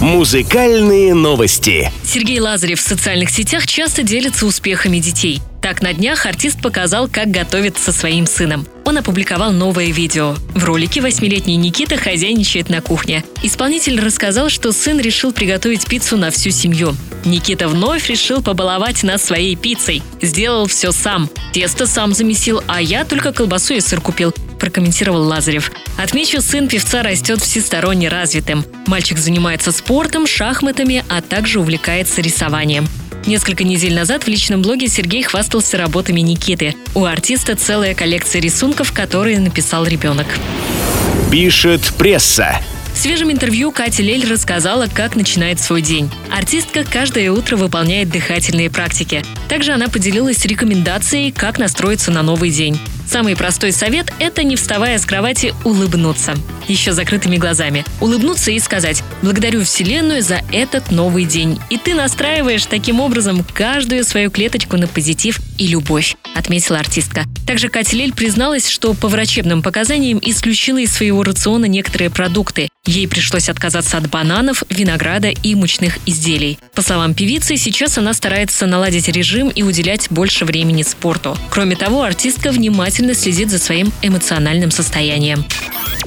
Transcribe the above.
Музыкальные новости. Сергей Лазарев в социальных сетях часто делится успехами детей. Так, на днях артист показал, как готовит со своим сыном. Он опубликовал новое видео. В ролике восьмилетний Никита хозяйничает на кухне. Исполнитель рассказал, что сын решил приготовить пиццу на всю семью. Никита вновь решил побаловать нас своей пиццей. Сделал все сам. Тесто сам замесил, а я только колбасу и сыр купил прокомментировал Лазарев. Отмечу, сын певца растет всесторонне развитым. Мальчик занимается спортом, шахматами, а также увлекается рисованием. Несколько недель назад в личном блоге Сергей хвастался работами Никиты. У артиста целая коллекция рисунков, которые написал ребенок. Пишет пресса. В свежем интервью Катя Лель рассказала, как начинает свой день. Артистка каждое утро выполняет дыхательные практики. Также она поделилась рекомендацией, как настроиться на новый день. Самый простой совет – это не вставая с кровати улыбнуться. Еще закрытыми глазами. Улыбнуться и сказать «Благодарю Вселенную за этот новый день». И ты настраиваешь таким образом каждую свою клеточку на позитив и любовь, отметила артистка. Также Катя Лель призналась, что по врачебным показаниям исключила из своего рациона некоторые продукты. Ей пришлось отказаться от бананов, винограда и мучных изделий. По словам певицы, сейчас она старается наладить режим и уделять больше времени спорту. Кроме того, артистка внимательно следит за своим эмоциональным состоянием.